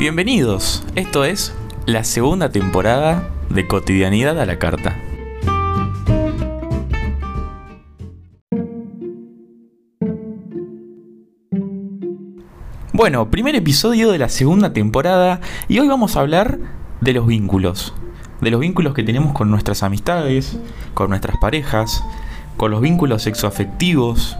Bienvenidos, esto es la segunda temporada de Cotidianidad a la Carta. Bueno, primer episodio de la segunda temporada y hoy vamos a hablar de los vínculos. De los vínculos que tenemos con nuestras amistades, con nuestras parejas, con los vínculos sexoafectivos.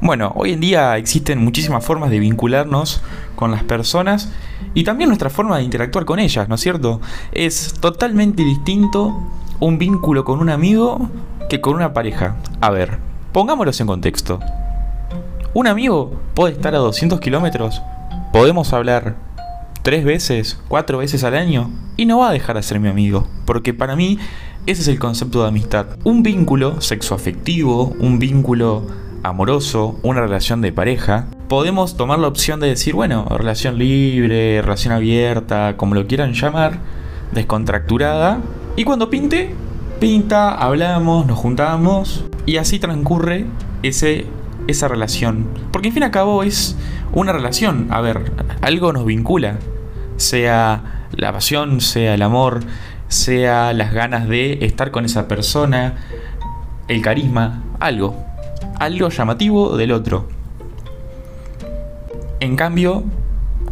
Bueno, hoy en día existen muchísimas formas de vincularnos con las personas y también nuestra forma de interactuar con ellas, ¿no es cierto? Es totalmente distinto un vínculo con un amigo que con una pareja. A ver, pongámoslos en contexto. Un amigo puede estar a 200 kilómetros, podemos hablar tres veces, cuatro veces al año y no va a dejar de ser mi amigo, porque para mí ese es el concepto de amistad. Un vínculo sexoafectivo, un vínculo amoroso, una relación de pareja, podemos tomar la opción de decir, bueno, relación libre, relación abierta, como lo quieran llamar, descontracturada, y cuando pinte, pinta, hablamos, nos juntamos, y así transcurre ese, esa relación. Porque en fin y al cabo es una relación, a ver, algo nos vincula, sea la pasión, sea el amor, sea las ganas de estar con esa persona, el carisma, algo, algo llamativo del otro. En cambio,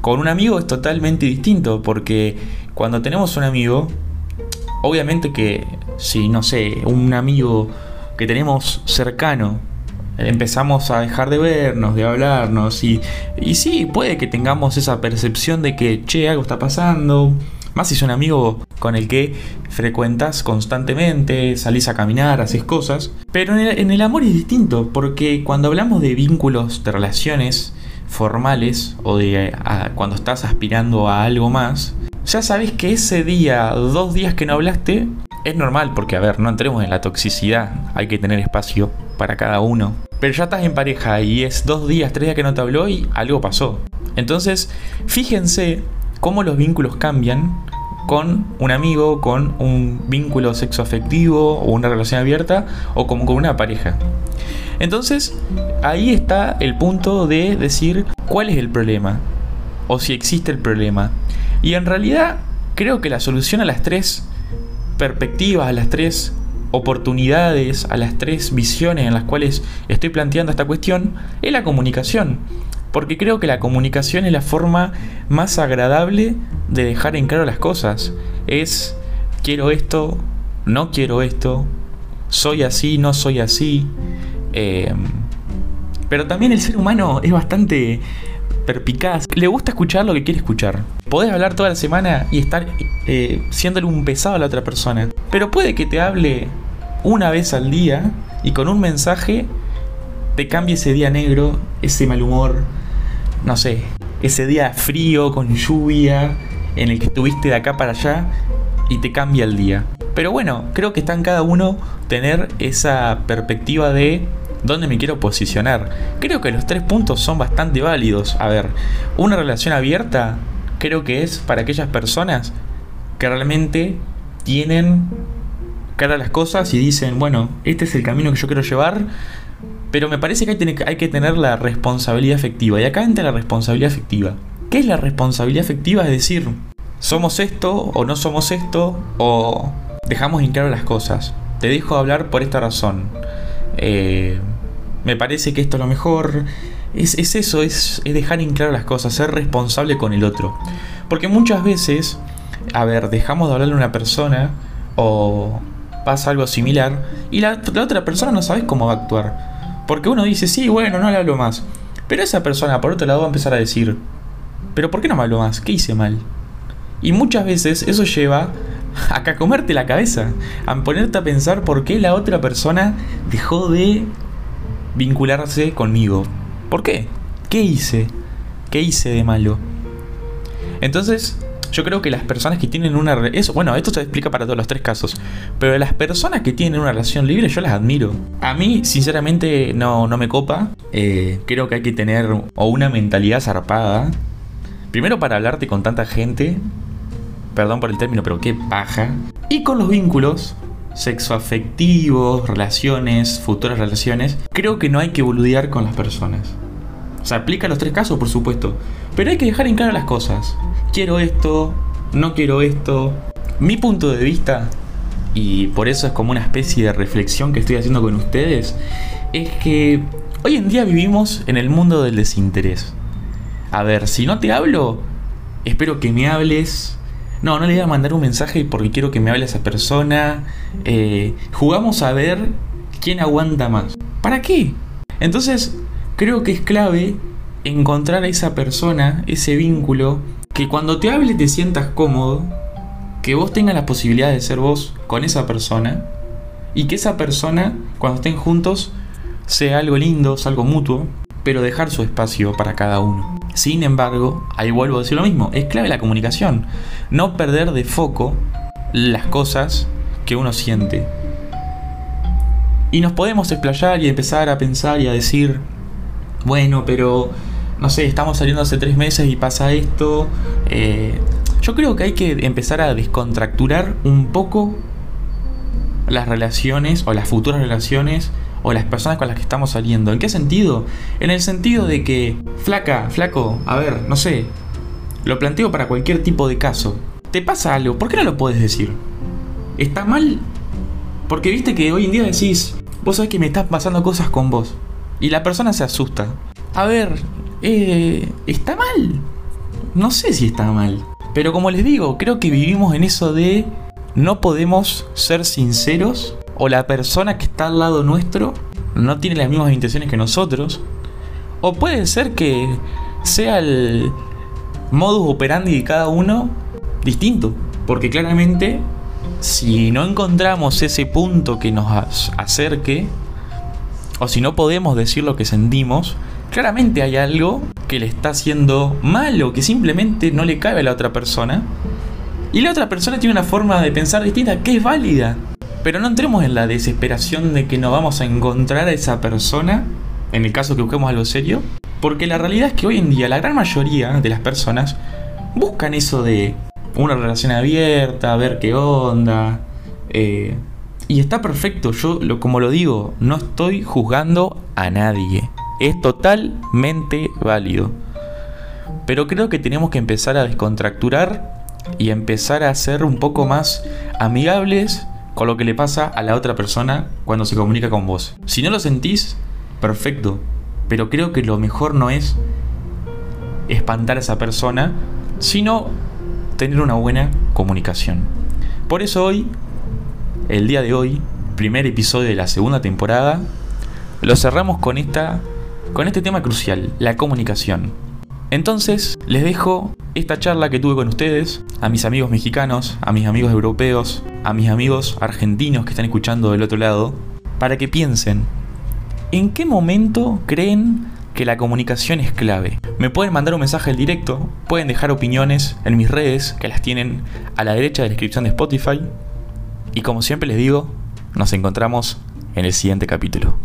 con un amigo es totalmente distinto, porque cuando tenemos un amigo, obviamente que si, no sé, un amigo que tenemos cercano, empezamos a dejar de vernos, de hablarnos, y, y sí, puede que tengamos esa percepción de que, che, algo está pasando, más si es un amigo con el que frecuentas constantemente, salís a caminar, haces cosas. Pero en el, amor es distinto, porque cuando hablamos de vínculos, de relaciones formales, o de cuando estás aspirando a algo más, ya sabes que ese día, dos días que no hablaste, es normal, porque a ver, no entremos en la toxicidad, hay que tener espacio para cada uno. Pero ya estás en pareja y es dos días, tres días que no te habló y algo pasó. Entonces, fíjense cómo los vínculos cambian con un amigo, con un vínculo sexoafectivo o una relación abierta o como con una pareja. Entonces, ahí está el punto de decir cuál es el problema o si existe el problema. Y en realidad creo que la solución a las tres perspectivas, a las tres oportunidades, a las tres visiones en las cuales estoy planteando esta cuestión, es la comunicación porque creo que la comunicación es la forma más agradable de dejar en claro las cosas. Es quiero esto, no quiero esto, soy así, no soy así. Em, pero también el ser humano es bastante perpicaz. Le gusta escuchar lo que quiere escuchar. Podés hablar toda la semana y estar eh, siéndole un pesado a la otra persona. Pero puede que te hable una vez al día y con un mensaje te cambie ese día negro, ese mal humor, no sé, ese día frío con lluvia en el que estuviste de acá para allá y te cambia el día. Pero bueno, creo que está en cada uno tener esa perspectiva de dónde me quiero posicionar. Creo que los tres puntos son bastante válidos. A ver, una relación abierta creo que es para aquellas personas que realmente tienen cara a las cosas y dicen, bueno, este es el camino que yo quiero llevar, pero me parece que hay, que tener la responsabilidad efectiva. Y acá entra la responsabilidad efectiva. ¿Qué es la responsabilidad efectiva? Es decir, somos esto o no somos esto o dejamos en claro las cosas. Te dejo hablar por esta razón. Eh, me parece que esto es lo mejor. Es, eso, es, es, dejar en claro las cosas, ser responsable con el otro. Porque muchas veces, a ver, dejamos de hablarle a una persona o pasa algo similar y la, la otra persona no sabe cómo va a actuar. Porque uno dice, sí, bueno, no le hablo más. Pero esa persona, por otro lado, va a empezar a decir, pero ¿por qué no me hablo más? ¿Qué hice mal? Y muchas veces eso lleva a comerte la cabeza, a ponerte a pensar por qué la otra persona dejó de vincularse conmigo. ¿Por qué? ¿Qué hice? ¿Qué hice de malo? Entonces, yo creo que las personas que tienen una... Eso, bueno, esto se explica para todos los tres casos. Pero las personas que tienen una relación libre yo las admiro. A mí, sinceramente, no, no me copa. Eh, creo que hay que tener o una mentalidad zarpada. Primero para hablarte con tanta gente. Perdón por el término, pero qué paja. Y con los vínculos sexoafectivos, relaciones, futuras relaciones. Creo que no hay que boludear con las personas. O sea, aplica los tres casos, por supuesto. Pero hay que dejar en claro las cosas. Quiero esto, no quiero esto. Mi punto de vista, y por eso es como una especie de reflexión que estoy haciendo con ustedes, es que hoy en día vivimos en el mundo del desinterés. A ver, si no te hablo, espero que me hables. No, no le voy a mandar un mensaje porque quiero que me hable esa persona. Eh, jugamos a ver quién aguanta más. ¿Para qué? Entonces, creo que es clave encontrar a esa persona, ese vínculo, que cuando te hable te sientas cómodo, que vos tengas la posibilidad de ser vos con esa persona y que esa persona, cuando estén juntos, sea algo lindo, sea algo mutuo, pero dejar su espacio para cada uno. Sin embargo, ahí vuelvo a decir lo mismo, es clave la comunicación, no perder de foco las cosas que uno siente. Y nos podemos explayar y empezar a pensar y a decir, bueno, pero no sé, estamos saliendo hace tres meses y pasa esto. Eh, yo creo que hay que empezar a descontracturar un poco las relaciones o las futuras relaciones o las personas con las que estamos saliendo. ¿En qué sentido? En el sentido de que, flaca, flaco, a ver, no sé, lo planteo para cualquier tipo de caso. ¿Te pasa algo? ¿Por qué no lo puedes decir? ¿Está mal? Porque viste que hoy en día decís, vos sabés que me estás pasando cosas con vos. Y la persona se asusta. A ver, eh, ¿está mal? No sé si está mal. Pero como les digo, creo que vivimos en eso de no podemos ser sinceros o la persona que está al lado nuestro no tiene las mismas intenciones que nosotros. O puede ser que sea el modus operandi de cada uno distinto. Porque claramente si no encontramos ese punto que nos acerque, o si no podemos decir lo que sentimos, claramente hay algo que le está haciendo mal o que simplemente no le cabe a la otra persona. Y la otra persona tiene una forma de pensar distinta que es válida. Pero no entremos en la desesperación de que no vamos a encontrar a esa persona, en el caso que busquemos algo serio, porque la realidad es que hoy en día la gran mayoría de las personas buscan eso de una relación abierta, ver qué onda. Eh, y está perfecto, yo lo, como lo digo, no estoy juzgando a nadie. Es totalmente válido. Pero creo que tenemos que empezar a descontracturar y empezar a ser un poco más amigables con lo que le pasa a la otra persona cuando se comunica con vos. Si no lo sentís, perfecto. Pero creo que lo mejor no es espantar a esa persona, sino tener una buena comunicación. Por eso hoy, el día de hoy, primer episodio de la segunda temporada, lo cerramos con esta con este tema crucial, la comunicación. Entonces, les dejo esta charla que tuve con ustedes, a mis amigos mexicanos, a mis amigos europeos, a mis amigos argentinos que están escuchando del otro lado, para que piensen, ¿en qué momento creen que la comunicación es clave. Me pueden mandar un mensaje al directo, pueden dejar opiniones en mis redes, que las tienen a la derecha de la descripción de Spotify. Y como siempre les digo, nos encontramos en el siguiente capítulo.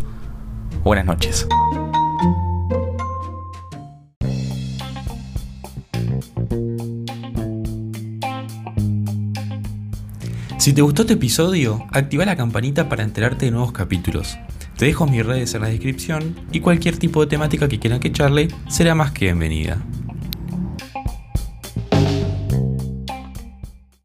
Buenas noches. Si te gustó este episodio, activa la campanita para enterarte de nuevos capítulos. Te dejo mis redes en la descripción y cualquier tipo de temática que quieran que charle será más que bienvenida.